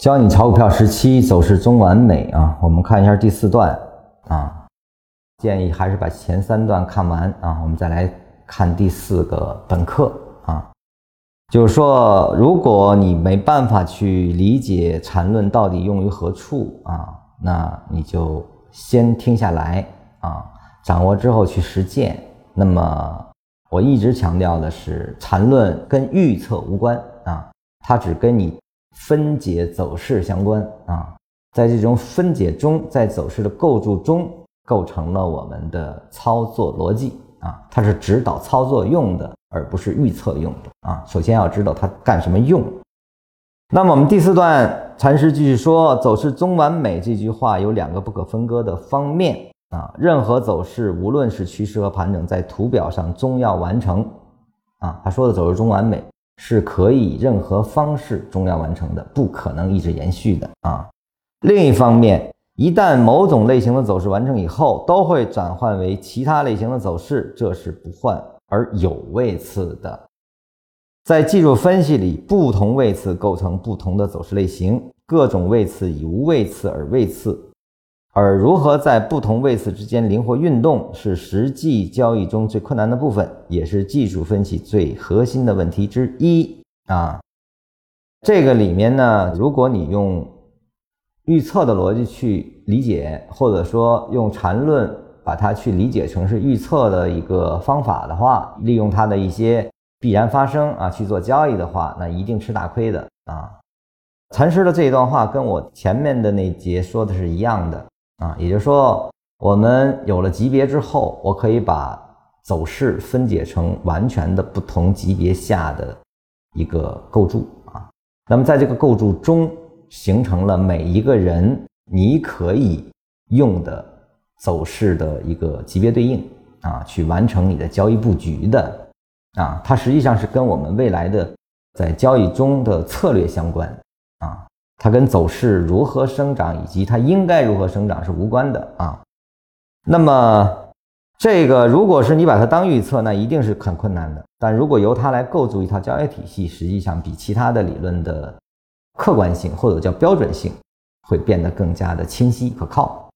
教你炒股票时期走势中完美啊！我们看一下第四段啊，建议还是把前三段看完啊，我们再来看第四个本课啊。就是说，如果你没办法去理解缠论到底用于何处啊，那你就先听下来啊，掌握之后去实践。那么我一直强调的是，缠论跟预测无关啊，它只跟你。分解走势相关啊，在这种分解中，在走势的构筑中，构成了我们的操作逻辑啊，它是指导操作用的，而不是预测用的啊。首先要知道它干什么用。那么我们第四段禅师继续说：“走势中完美这句话有两个不可分割的方面啊，任何走势，无论是趋势和盘整，在图表上终要完成啊。”他说的走势中完美。是可以任何方式终要完成的，不可能一直延续的啊。另一方面，一旦某种类型的走势完成以后，都会转换为其他类型的走势，这是不换而有位次的。在技术分析里，不同位次构成不同的走势类型，各种位次以无位次而位次。而如何在不同位次之间灵活运动，是实际交易中最困难的部分，也是技术分析最核心的问题之一啊。这个里面呢，如果你用预测的逻辑去理解，或者说用缠论把它去理解成是预测的一个方法的话，利用它的一些必然发生啊去做交易的话，那一定吃大亏的啊。禅师的这一段话跟我前面的那节说的是一样的。啊，也就是说，我们有了级别之后，我可以把走势分解成完全的不同级别下的一个构筑啊。那么在这个构筑中，形成了每一个人你可以用的走势的一个级别对应啊，去完成你的交易布局的啊。它实际上是跟我们未来的在交易中的策略相关啊。它跟走势如何生长以及它应该如何生长是无关的啊。那么，这个如果是你把它当预测，那一定是很困难的。但如果由它来构筑一套交易体系，实际上比其他的理论的客观性或者叫标准性会变得更加的清晰可靠。